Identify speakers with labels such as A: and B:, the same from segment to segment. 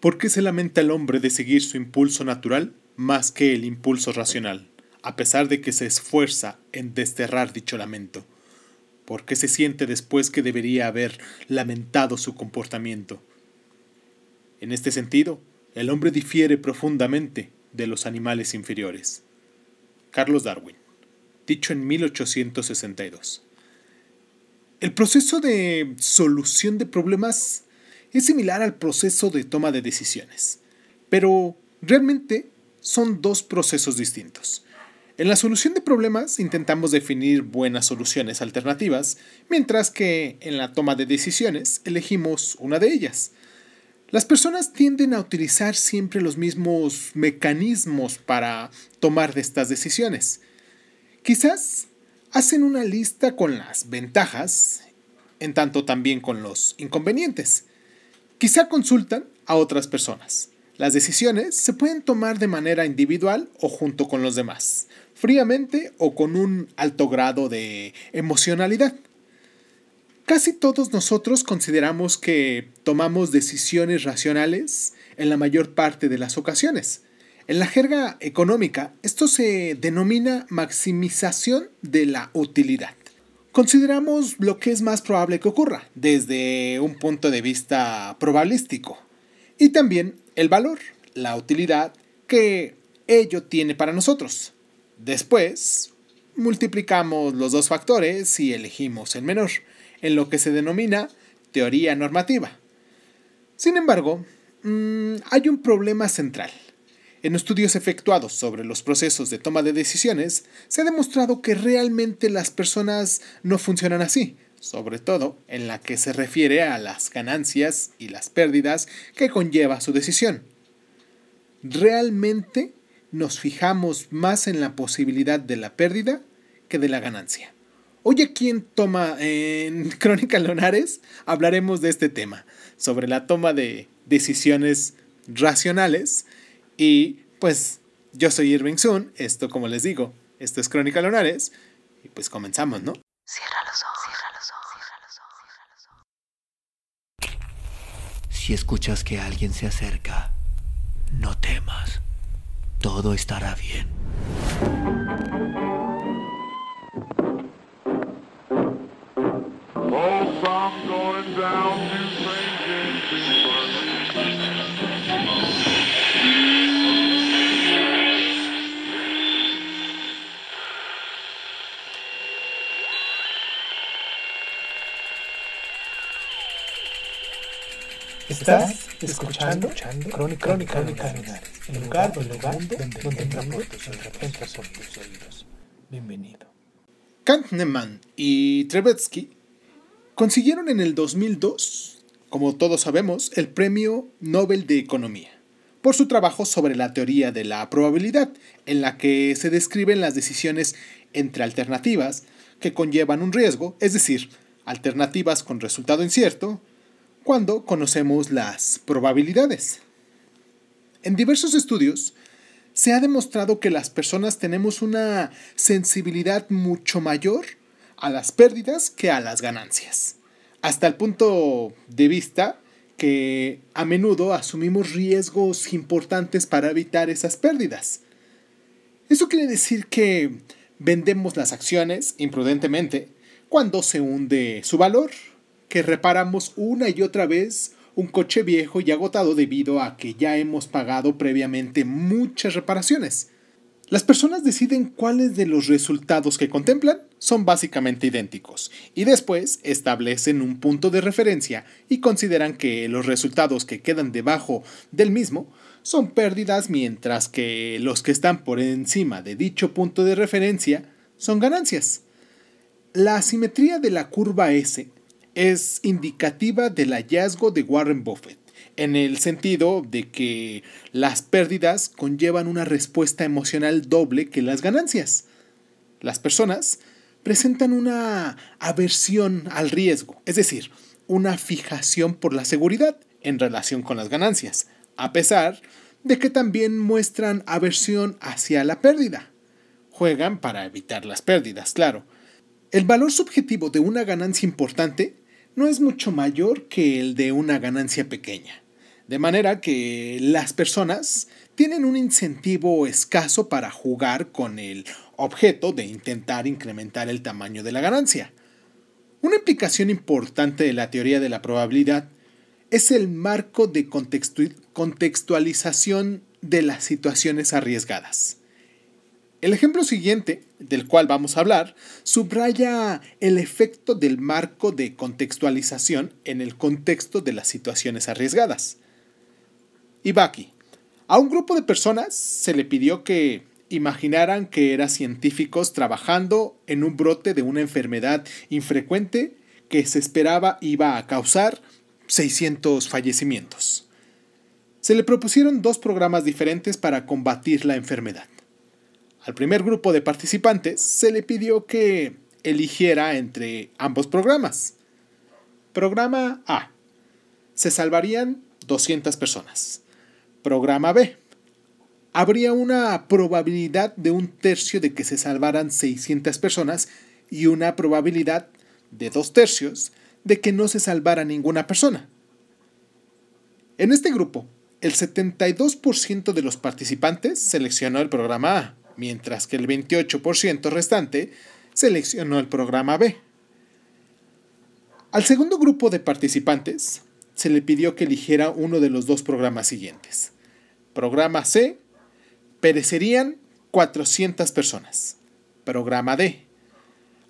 A: ¿Por qué se lamenta el hombre de seguir su impulso natural más que el impulso racional, a pesar de que se esfuerza en desterrar dicho lamento? ¿Por qué se siente después que debería haber lamentado su comportamiento? En este sentido, el hombre difiere profundamente de los animales inferiores. Carlos Darwin, dicho en 1862. El proceso de solución de problemas es similar al proceso de toma de decisiones, pero realmente son dos procesos distintos. En la solución de problemas intentamos definir buenas soluciones alternativas, mientras que en la toma de decisiones elegimos una de ellas. Las personas tienden a utilizar siempre los mismos mecanismos para tomar estas decisiones. Quizás hacen una lista con las ventajas, en tanto también con los inconvenientes. Quizá consultan a otras personas. Las decisiones se pueden tomar de manera individual o junto con los demás fríamente o con un alto grado de emocionalidad. Casi todos nosotros consideramos que tomamos decisiones racionales en la mayor parte de las ocasiones. En la jerga económica, esto se denomina maximización de la utilidad. Consideramos lo que es más probable que ocurra desde un punto de vista probabilístico y también el valor, la utilidad que ello tiene para nosotros. Después, multiplicamos los dos factores y elegimos el menor, en lo que se denomina teoría normativa. Sin embargo, mm, hay un problema central. En estudios efectuados sobre los procesos de toma de decisiones, se ha demostrado que realmente las personas no funcionan así, sobre todo en la que se refiere a las ganancias y las pérdidas que conlleva su decisión. Realmente nos fijamos más en la posibilidad de la pérdida que de la ganancia. Hoy aquí en Toma en Crónica Leonares hablaremos de este tema, sobre la toma de decisiones racionales y pues yo soy Irving Sun, esto como les digo, esto es Crónica Leonares y pues comenzamos, ¿no? Cierra los ojos, cierra los ojos, cierra los ojos,
B: cierra los ojos. Si escuchas que alguien se acerca, no temas todo estará bien.
C: Estás escuchando, escuchando Crónica, Crónica, Crónica el lugar, el lugar donde, donde, donde entra por tus oídos. Bienvenido.
A: Kahneman y Trevetsky consiguieron en el 2002, como todos sabemos, el Premio Nobel de Economía por su trabajo sobre la teoría de la probabilidad, en la que se describen las decisiones entre alternativas que conllevan un riesgo, es decir, alternativas con resultado incierto, cuando conocemos las probabilidades. En diversos estudios se ha demostrado que las personas tenemos una sensibilidad mucho mayor a las pérdidas que a las ganancias, hasta el punto de vista que a menudo asumimos riesgos importantes para evitar esas pérdidas. Eso quiere decir que vendemos las acciones imprudentemente cuando se hunde su valor que reparamos una y otra vez un coche viejo y agotado debido a que ya hemos pagado previamente muchas reparaciones. Las personas deciden cuáles de los resultados que contemplan son básicamente idénticos y después establecen un punto de referencia y consideran que los resultados que quedan debajo del mismo son pérdidas mientras que los que están por encima de dicho punto de referencia son ganancias. La asimetría de la curva S es indicativa del hallazgo de Warren Buffett, en el sentido de que las pérdidas conllevan una respuesta emocional doble que las ganancias. Las personas presentan una aversión al riesgo, es decir, una fijación por la seguridad en relación con las ganancias, a pesar de que también muestran aversión hacia la pérdida. Juegan para evitar las pérdidas, claro. El valor subjetivo de una ganancia importante no es mucho mayor que el de una ganancia pequeña. De manera que las personas tienen un incentivo escaso para jugar con el objeto de intentar incrementar el tamaño de la ganancia. Una implicación importante de la teoría de la probabilidad es el marco de contextualización de las situaciones arriesgadas. El ejemplo siguiente, del cual vamos a hablar, subraya el efecto del marco de contextualización en el contexto de las situaciones arriesgadas. Ibaki. A un grupo de personas se le pidió que imaginaran que eran científicos trabajando en un brote de una enfermedad infrecuente que se esperaba iba a causar 600 fallecimientos. Se le propusieron dos programas diferentes para combatir la enfermedad. Al primer grupo de participantes se le pidió que eligiera entre ambos programas. Programa A. Se salvarían 200 personas. Programa B. Habría una probabilidad de un tercio de que se salvaran 600 personas y una probabilidad de dos tercios de que no se salvara ninguna persona. En este grupo, el 72% de los participantes seleccionó el programa A, mientras que el 28% restante seleccionó el programa B. Al segundo grupo de participantes se le pidió que eligiera uno de los dos programas siguientes. Programa C, perecerían 400 personas. Programa D,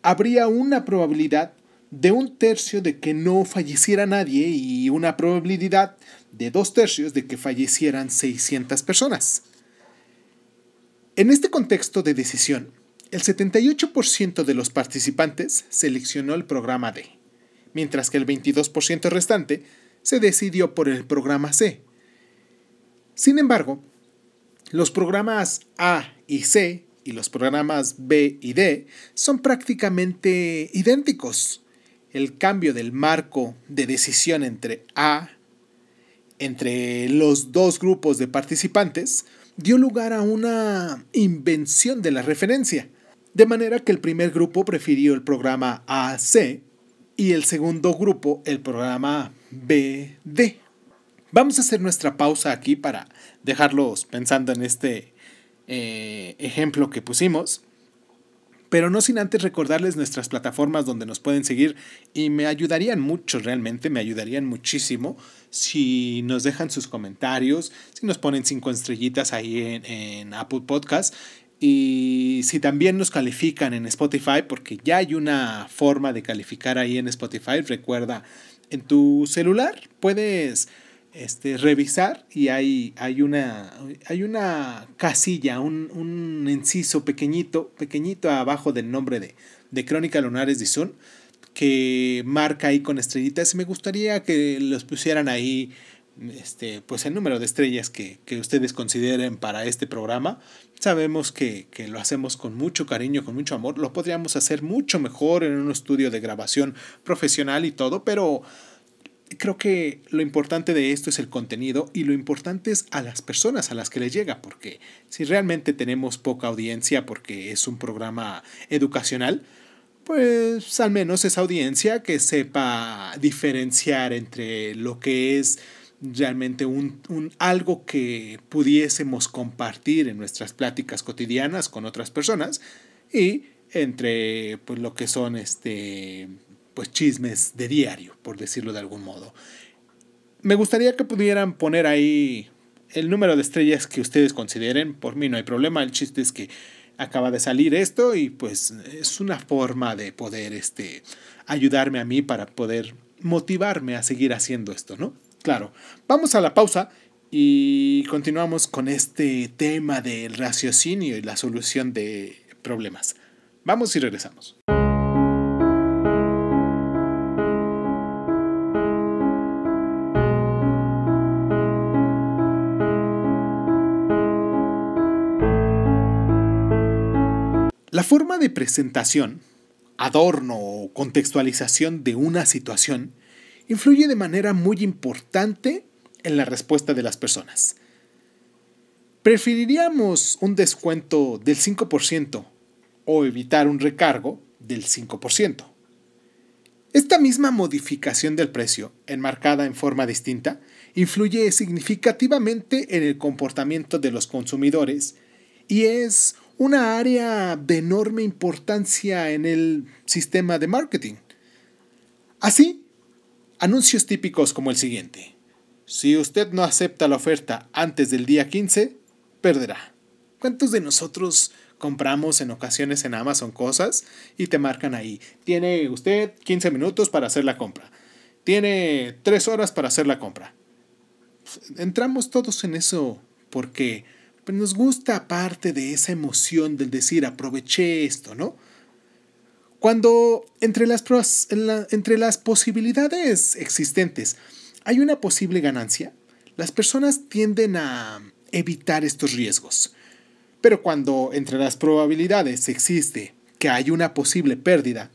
A: habría una probabilidad de un tercio de que no falleciera nadie y una probabilidad de dos tercios de que fallecieran 600 personas. En este contexto de decisión, el 78% de los participantes seleccionó el programa D, mientras que el 22% restante se decidió por el programa C. Sin embargo, los programas A y C y los programas B y D son prácticamente idénticos. El cambio del marco de decisión entre A, entre los dos grupos de participantes, dio lugar a una invención de la referencia, de manera que el primer grupo prefirió el programa AC y el segundo grupo el programa BD. Vamos a hacer nuestra pausa aquí para dejarlos pensando en este eh, ejemplo que pusimos. Pero no sin antes recordarles nuestras plataformas donde nos pueden seguir. Y me ayudarían mucho, realmente me ayudarían muchísimo si nos dejan sus comentarios, si nos ponen cinco estrellitas ahí en, en Apple Podcast. Y si también nos califican en Spotify, porque ya hay una forma de calificar ahí en Spotify, recuerda, en tu celular puedes este, revisar y hay, hay, una, hay una casilla, un, un, inciso pequeñito, pequeñito abajo del nombre de, de Crónica Lunares de Sun que marca ahí con estrellitas. Me gustaría que los pusieran ahí este, pues el número de estrellas que, que ustedes consideren para este programa. Sabemos que, que, lo hacemos con mucho cariño, con mucho amor. Lo podríamos hacer mucho mejor en un estudio de grabación profesional y todo, pero creo que lo importante de esto es el contenido y lo importante es a las personas a las que les llega, porque si realmente tenemos poca audiencia porque es un programa educacional, pues al menos esa audiencia que sepa diferenciar entre lo que es realmente un, un, algo que pudiésemos compartir en nuestras pláticas cotidianas con otras personas y entre pues, lo que son este pues chismes de diario, por decirlo de algún modo. Me gustaría que pudieran poner ahí el número de estrellas que ustedes consideren. Por mí no hay problema. El chiste es que acaba de salir esto y pues es una forma de poder este, ayudarme a mí para poder motivarme a seguir haciendo esto, ¿no? Claro, vamos a la pausa y continuamos con este tema del raciocinio y la solución de problemas. Vamos y regresamos. Forma de presentación, adorno o contextualización de una situación influye de manera muy importante en la respuesta de las personas. Preferiríamos un descuento del 5% o evitar un recargo del 5%. Esta misma modificación del precio, enmarcada en forma distinta, influye significativamente en el comportamiento de los consumidores y es una área de enorme importancia en el sistema de marketing. Así, anuncios típicos como el siguiente. Si usted no acepta la oferta antes del día 15, perderá. ¿Cuántos de nosotros compramos en ocasiones en Amazon cosas y te marcan ahí? Tiene usted 15 minutos para hacer la compra. Tiene 3 horas para hacer la compra. Entramos todos en eso porque pues, nos gusta parte de esa emoción del decir aproveché esto, ¿no? Cuando entre las, entre las posibilidades existentes hay una posible ganancia, las personas tienden a evitar estos riesgos. Pero cuando entre las probabilidades existe que hay una posible pérdida,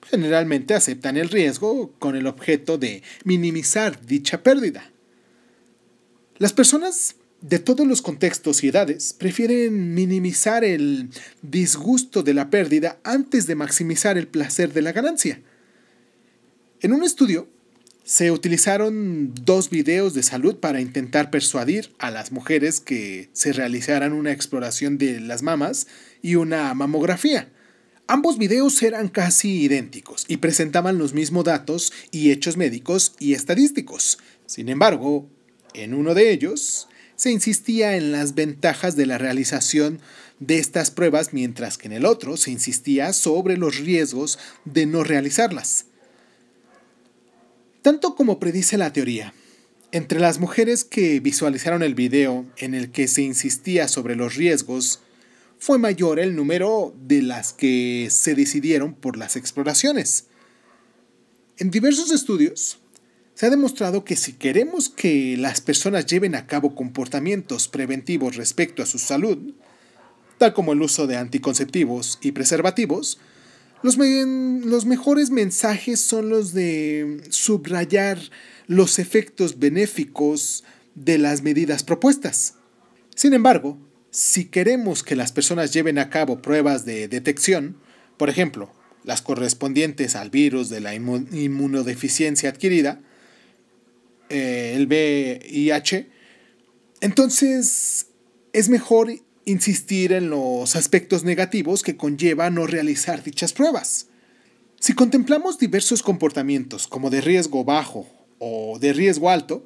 A: generalmente aceptan el riesgo con el objeto de minimizar dicha pérdida. Las personas de todos los contextos y edades prefieren minimizar el disgusto de la pérdida antes de maximizar el placer de la ganancia. En un estudio, se utilizaron dos videos de salud para intentar persuadir a las mujeres que se realizaran una exploración de las mamas y una mamografía. Ambos videos eran casi idénticos y presentaban los mismos datos y hechos médicos y estadísticos. Sin embargo, en uno de ellos se insistía en las ventajas de la realización de estas pruebas, mientras que en el otro se insistía sobre los riesgos de no realizarlas. Tanto como predice la teoría, entre las mujeres que visualizaron el video en el que se insistía sobre los riesgos, fue mayor el número de las que se decidieron por las exploraciones. En diversos estudios, se ha demostrado que si queremos que las personas lleven a cabo comportamientos preventivos respecto a su salud, tal como el uso de anticonceptivos y preservativos, los, los mejores mensajes son los de subrayar los efectos benéficos de las medidas propuestas. Sin embargo, si queremos que las personas lleven a cabo pruebas de detección, por ejemplo, las correspondientes al virus de la inmunodeficiencia adquirida, eh, el VIH, entonces es mejor insistir en los aspectos negativos que conlleva no realizar dichas pruebas. Si contemplamos diversos comportamientos como de riesgo bajo o de riesgo alto,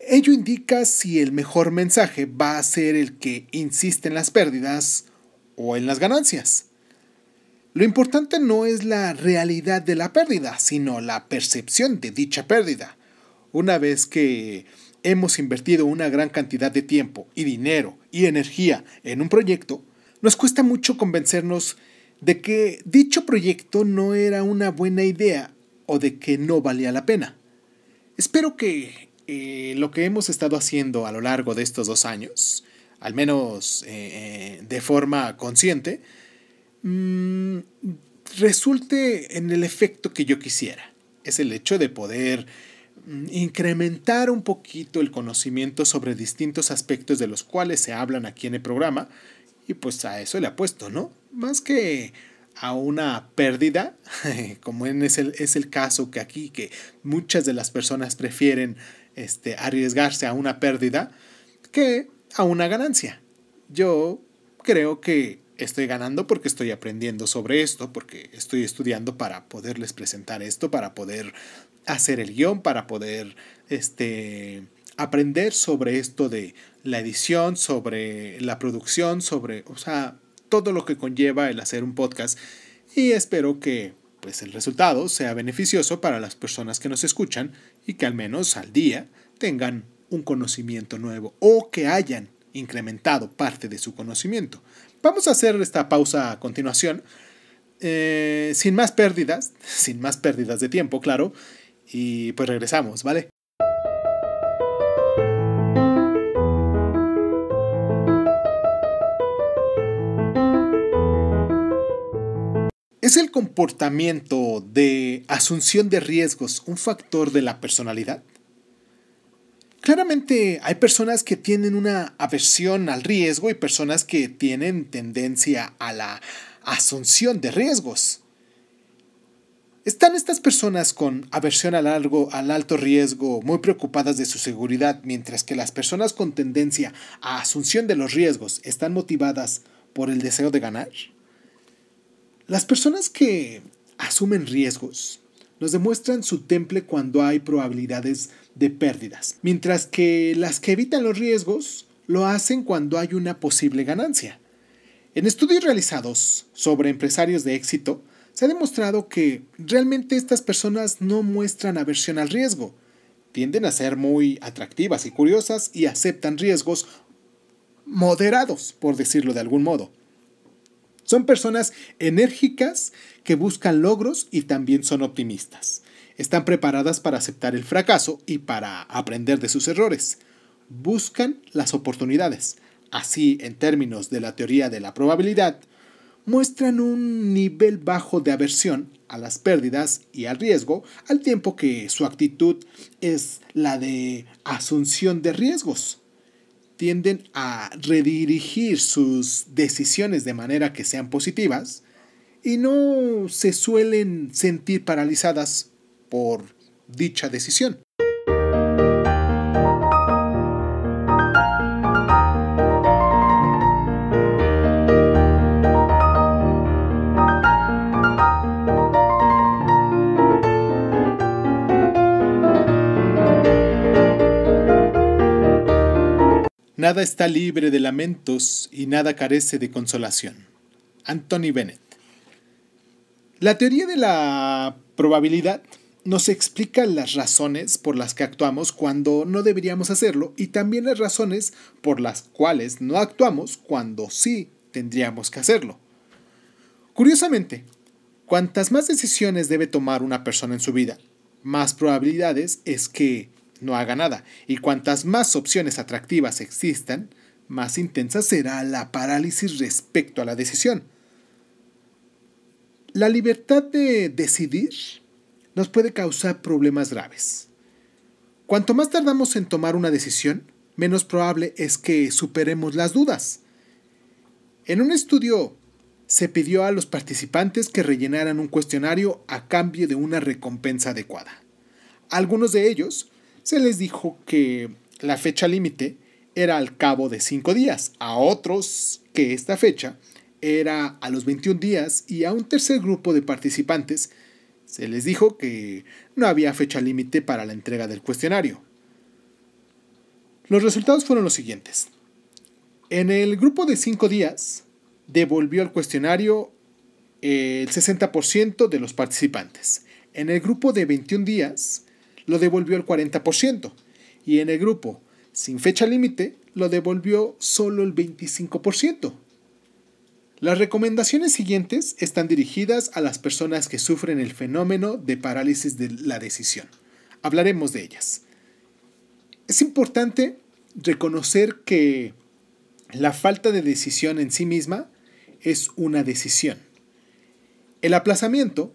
A: ello indica si el mejor mensaje va a ser el que insiste en las pérdidas o en las ganancias. Lo importante no es la realidad de la pérdida, sino la percepción de dicha pérdida. Una vez que hemos invertido una gran cantidad de tiempo y dinero y energía en un proyecto, nos cuesta mucho convencernos de que dicho proyecto no era una buena idea o de que no valía la pena. Espero que eh, lo que hemos estado haciendo a lo largo de estos dos años, al menos eh, de forma consciente, mm, resulte en el efecto que yo quisiera. Es el hecho de poder incrementar un poquito el conocimiento sobre distintos aspectos de los cuales se hablan aquí en el programa y pues a eso le apuesto, ¿no? Más que a una pérdida, como es el, es el caso que aquí, que muchas de las personas prefieren este, arriesgarse a una pérdida que a una ganancia. Yo creo que estoy ganando porque estoy aprendiendo sobre esto, porque estoy estudiando para poderles presentar esto, para poder hacer el guion, para poder este, aprender sobre esto de la edición, sobre la producción, sobre, o sea, todo lo que conlleva el hacer un podcast. Y espero que pues el resultado sea beneficioso para las personas que nos escuchan y que al menos al día tengan un conocimiento nuevo o que hayan incrementado parte de su conocimiento. Vamos a hacer esta pausa a continuación, eh, sin más pérdidas, sin más pérdidas de tiempo, claro, y pues regresamos, ¿vale? ¿Es el comportamiento de asunción de riesgos un factor de la personalidad? Claramente hay personas que tienen una aversión al riesgo y personas que tienen tendencia a la asunción de riesgos. ¿Están estas personas con aversión al, al alto riesgo muy preocupadas de su seguridad, mientras que las personas con tendencia a asunción de los riesgos están motivadas por el deseo de ganar? Las personas que asumen riesgos nos demuestran su temple cuando hay probabilidades de pérdidas, mientras que las que evitan los riesgos lo hacen cuando hay una posible ganancia. En estudios realizados sobre empresarios de éxito, se ha demostrado que realmente estas personas no muestran aversión al riesgo. Tienden a ser muy atractivas y curiosas y aceptan riesgos moderados, por decirlo de algún modo. Son personas enérgicas que buscan logros y también son optimistas. Están preparadas para aceptar el fracaso y para aprender de sus errores. Buscan las oportunidades. Así, en términos de la teoría de la probabilidad, muestran un nivel bajo de aversión a las pérdidas y al riesgo, al tiempo que su actitud es la de asunción de riesgos. Tienden a redirigir sus decisiones de manera que sean positivas y no se suelen sentir paralizadas por dicha decisión. Nada está libre de lamentos y nada carece de consolación. Anthony Bennett. La teoría de la probabilidad nos explica las razones por las que actuamos cuando no deberíamos hacerlo y también las razones por las cuales no actuamos cuando sí tendríamos que hacerlo. Curiosamente, cuantas más decisiones debe tomar una persona en su vida, más probabilidades es que no haga nada, y cuantas más opciones atractivas existan, más intensa será la parálisis respecto a la decisión. La libertad de decidir nos puede causar problemas graves. Cuanto más tardamos en tomar una decisión, menos probable es que superemos las dudas. En un estudio se pidió a los participantes que rellenaran un cuestionario a cambio de una recompensa adecuada. Algunos de ellos se les dijo que la fecha límite era al cabo de cinco días, a otros que esta fecha era a los 21 días y a un tercer grupo de participantes se les dijo que no había fecha límite para la entrega del cuestionario. Los resultados fueron los siguientes. En el grupo de cinco días devolvió el cuestionario el 60% de los participantes. En el grupo de 21 días lo devolvió el 40%, y en el grupo sin fecha límite lo devolvió solo el 25%. Las recomendaciones siguientes están dirigidas a las personas que sufren el fenómeno de parálisis de la decisión. Hablaremos de ellas. Es importante reconocer que la falta de decisión en sí misma es una decisión. El aplazamiento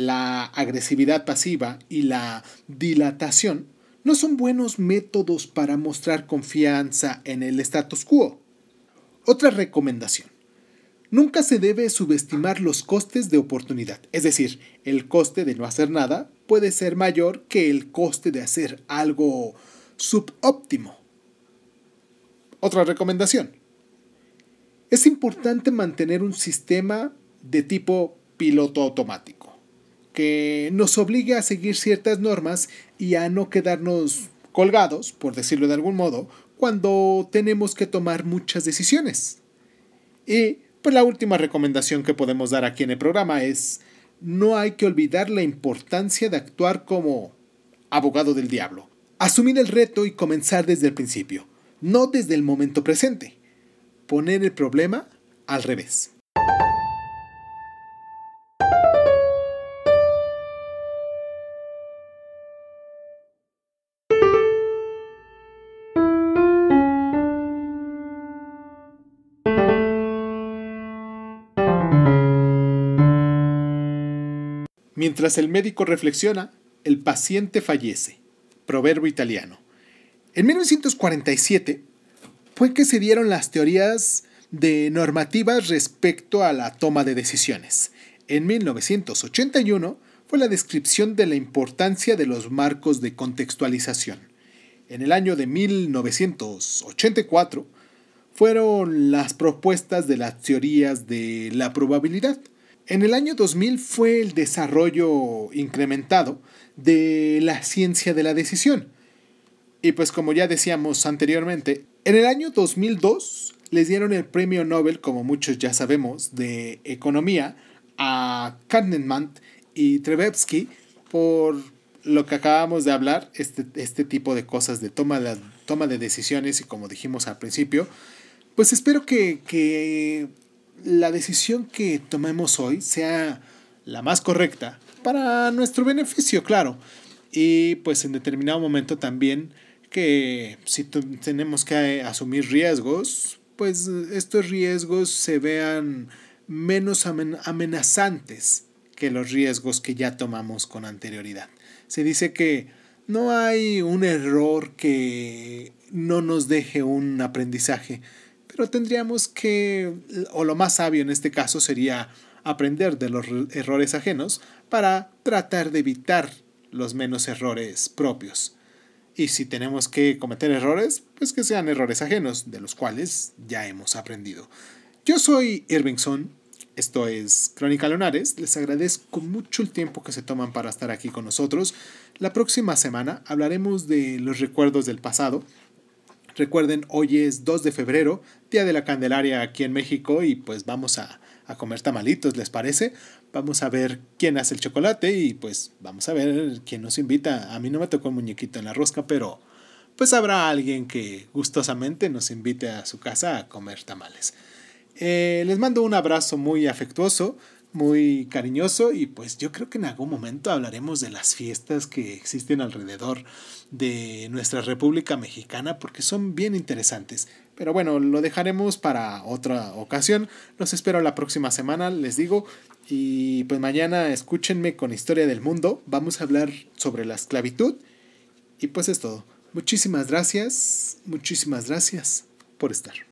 A: la agresividad pasiva y la dilatación no son buenos métodos para mostrar confianza en el status quo. Otra recomendación. Nunca se debe subestimar los costes de oportunidad, es decir, el coste de no hacer nada puede ser mayor que el coste de hacer algo subóptimo. Otra recomendación. Es importante mantener un sistema de tipo piloto automático que nos obligue a seguir ciertas normas y a no quedarnos colgados, por decirlo de algún modo, cuando tenemos que tomar muchas decisiones. Y pues la última recomendación que podemos dar aquí en el programa es no hay que olvidar la importancia de actuar como abogado del diablo. Asumir el reto y comenzar desde el principio, no desde el momento presente. Poner el problema al revés. Mientras el médico reflexiona, el paciente fallece. Proverbio italiano. En 1947 fue que se dieron las teorías de normativas respecto a la toma de decisiones. En 1981 fue la descripción de la importancia de los marcos de contextualización. En el año de 1984 fueron las propuestas de las teorías de la probabilidad. En el año 2000 fue el desarrollo incrementado de la ciencia de la decisión. Y pues como ya decíamos anteriormente, en el año 2002 les dieron el premio Nobel, como muchos ya sabemos, de economía a Kahneman y Trevevsky por lo que acabamos de hablar, este, este tipo de cosas de toma, de toma de decisiones y como dijimos al principio, pues espero que la decisión que tomemos hoy sea la más correcta para nuestro beneficio, claro. Y pues en determinado momento también que si tenemos que asumir riesgos, pues estos riesgos se vean menos amenazantes que los riesgos que ya tomamos con anterioridad. Se dice que no hay un error que no nos deje un aprendizaje, pero tendríamos que, o lo más sabio en este caso sería aprender de los errores ajenos para tratar de evitar los menos errores propios. Y si tenemos que cometer errores, pues que sean errores ajenos, de los cuales ya hemos aprendido. Yo soy Irvingson, esto es Crónica Lunares, les agradezco mucho el tiempo que se toman para estar aquí con nosotros. La próxima semana hablaremos de los recuerdos del pasado, Recuerden, hoy es 2 de febrero, Día de la Candelaria aquí en México y pues vamos a, comer tamalitos, ¿les parece? Vamos a ver quién hace el chocolate y pues vamos a ver quién nos invita. A mí no me tocó el muñequito en la rosca, pero pues habrá alguien que gustosamente nos invite a su casa a comer tamales. Eh, les mando un abrazo muy afectuoso muy cariñoso y pues yo creo que en algún momento hablaremos de las fiestas que existen alrededor de nuestra República Mexicana porque son bien interesantes. Pero bueno, lo dejaremos para otra ocasión. Los espero la próxima semana, les digo. Y pues mañana escúchenme con Historia del Mundo. Vamos a hablar sobre la esclavitud. Y pues es todo. Muchísimas gracias, muchísimas gracias por estar.